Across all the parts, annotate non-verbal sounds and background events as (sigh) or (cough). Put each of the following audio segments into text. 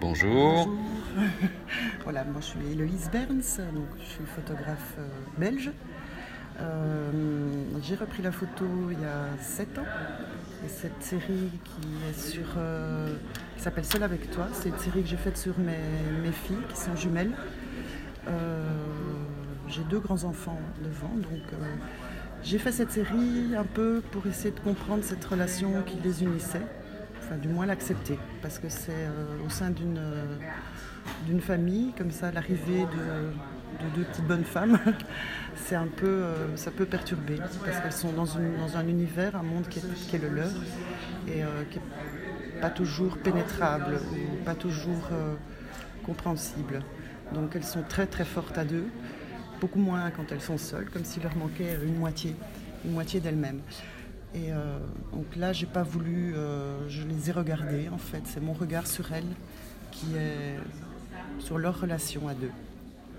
Bonjour. voilà, moi je suis Héloïse Berns, donc je suis photographe euh, belge. Euh, j'ai repris la photo il y a 7 ans. Et cette série qui est sur. euh, s'appelle Seul avec toi, c'est une série que j'ai faite sur mes, mes filles qui sont jumelles. J'ai deux grands-enfants devant, donc j'ai fait cette série un peu pour essayer de comprendre cette relation qui les unissait, enfin du moins l'accepter, parce que c'est euh, au sein d'une euh, d'une famille, comme ça, l'arrivée de, de deux petites bonnes femmes, (laughs) c'est un peu, euh, ça peut perturber, parce qu'elles sont dans, une- dans un univers, un monde qui est, le leur, et qui n'est pas toujours pénétrable, ou pas toujours compréhensible. Donc elles sont très très fortes à deux, beaucoup moins quand elles sont seules, comme s'il leur manquait une moitié, une moitié d'elles-mêmes. Et donc là, j'ai pas voulu, les ai regardées en fait, c'est mon regard sur elles qui est sur leur relation à deux.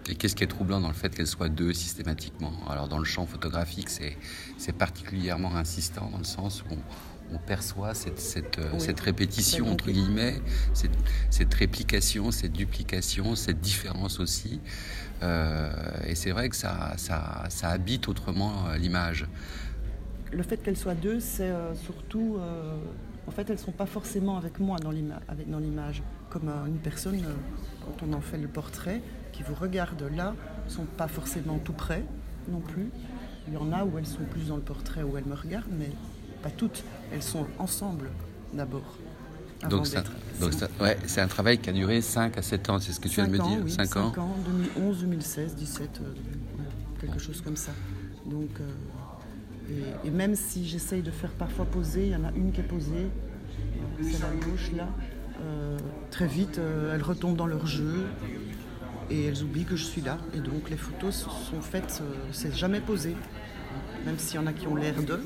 Et qu'est-ce qui est troublant dans le fait qu'elles soient deux systématiquement? Alors dans le champ photographique, c'est particulièrement insistant dans le sens où on, on perçoit cette, cette, euh, Oui. cette répétition, entre guillemets, cette, cette réplication, cette duplication, cette différence aussi. Euh, et c'est vrai que ça, ça, ça habite autrement euh, l'image. Le fait qu'elles soient deux, c'est surtout, euh, en fait, elles sont pas forcément avec moi dans l'image. Comme euh, une personne, euh, quand on en fait le portrait, qui vous regarde là, sont pas forcément tout près non plus. Il y en a où elles sont plus dans le portrait, où elles me regardent, mais pas toutes. Elles sont ensemble d'abord. Donc, ça- d'être- donc ça- ouais, c'est un travail qui a duré 5 à 7 ans, c'est ce que tu viens de me dire oui, 5 ans 5 ans, 2011, 2016, 17, euh, quelque chose comme ça. Donc, euh, et, même si j'essaye de faire parfois poser, il y en a une qui est posée, c'est la gauche là, euh, très vite, euh, elles retombent dans leur jeu et elles oublient que je suis là. Et donc les photos sont faites, euh, c'est jamais posé, même s'il y en a qui ont l'air d'eux.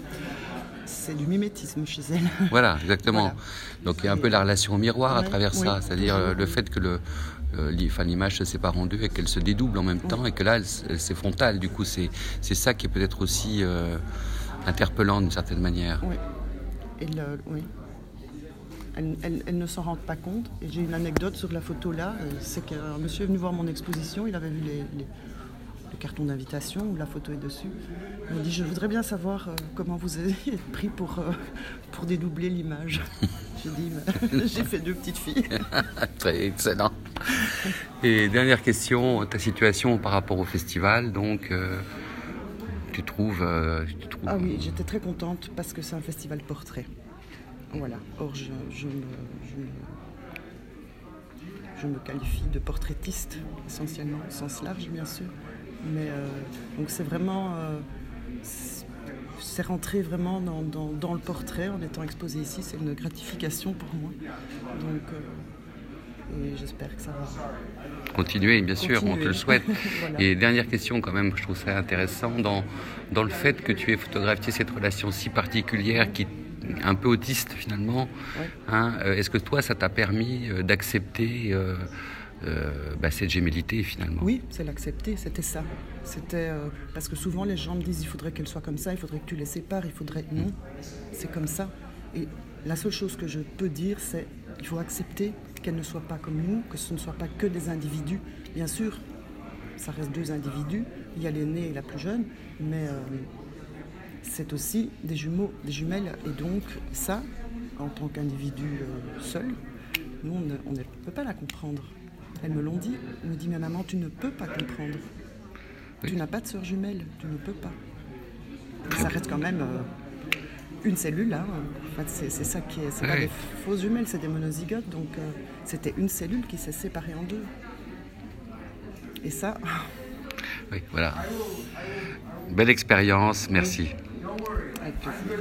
C'est du mimétisme chez elles. (laughs) Voilà, exactement. Voilà. Donc il y a un peu la relation au miroir à travers ça, c'est-à-dire euh, le fait que le, euh, l'image se sépare en deux et qu'elle se dédouble en même temps et que là, elle, c'est frontal. Du coup, c'est c'est ça qui est peut-être aussi euh, interpellant d'une certaine manière. Oui. Et le- oui. Elles, elles- elles ne s'en rendent pas compte. Et j'ai une anecdote sur la photo là. euh, C'est qu'un monsieur est venu voir mon exposition. Il avait vu les, les- le carton d'invitation où la photo est dessus. Il m'a dit Je voudrais bien savoir euh, comment vous avez (laughs) pris pour, euh, pour dédoubler l'image. (laughs) J'ai dit Mais (laughs) J'ai fait deux petites filles. Très excellent. Et dernière question, ta situation par rapport au festival, donc euh, tu trouves, tu trouves Ah oui, j'étais très contente parce que c'est un festival portrait. Voilà. Or, je, je me, je, me, je me qualifie de portraitiste, essentiellement, au sens large, bien sûr. Mais euh, donc, c'est vraiment. euh, c'est- rentré vraiment dans, dans- dans le portrait en étant exposé ici. C'est une gratification pour moi. Donc. euh, et j'espère que ça va. continuer, bien sûr, on te le souhaite. (laughs) Voilà. Et dernière question quand même, je trouve ça intéressant dans, dans le fait que tu aies photographié cette relation si particulière qui un peu autiste finalement. Ouais. Hein, euh, Est-ce que toi, ça t'a permis euh, d'accepter euh, euh, bah, cette gémellité finalement? Oui, c'est l'accepter, c'était ça. C'était euh, parce que souvent les gens me disent il faudrait qu'elle soit comme ça, il faudrait que tu les sépares, il faudrait non, c'est comme ça. Et la seule chose que je peux dire, c'est il faut accepter qu'elle ne soit pas comme nous, que ce ne soit pas que des individus. Bien sûr, ça reste deux individus. Il y a l'aîné et la plus jeune, mais c'est aussi des jumeaux, des jumelles. Et donc ça, en tant qu'individu euh, seul, nous on ne, on ne peut pas la comprendre. Elles me l'ont dit. Me dit mais maman, tu ne peux pas comprendre. Tu n'as pas de sœur jumelle, tu ne peux pas. Ça reste quand même euh, une cellule. Hein. En fait, c'est ça qui est. C'est pas des fausses jumelles, c'est des monozygotes. Donc euh, c'était une cellule qui s'est séparée en deux. Et ça, Oui, voilà. Belle expérience, merci. Avec plaisir.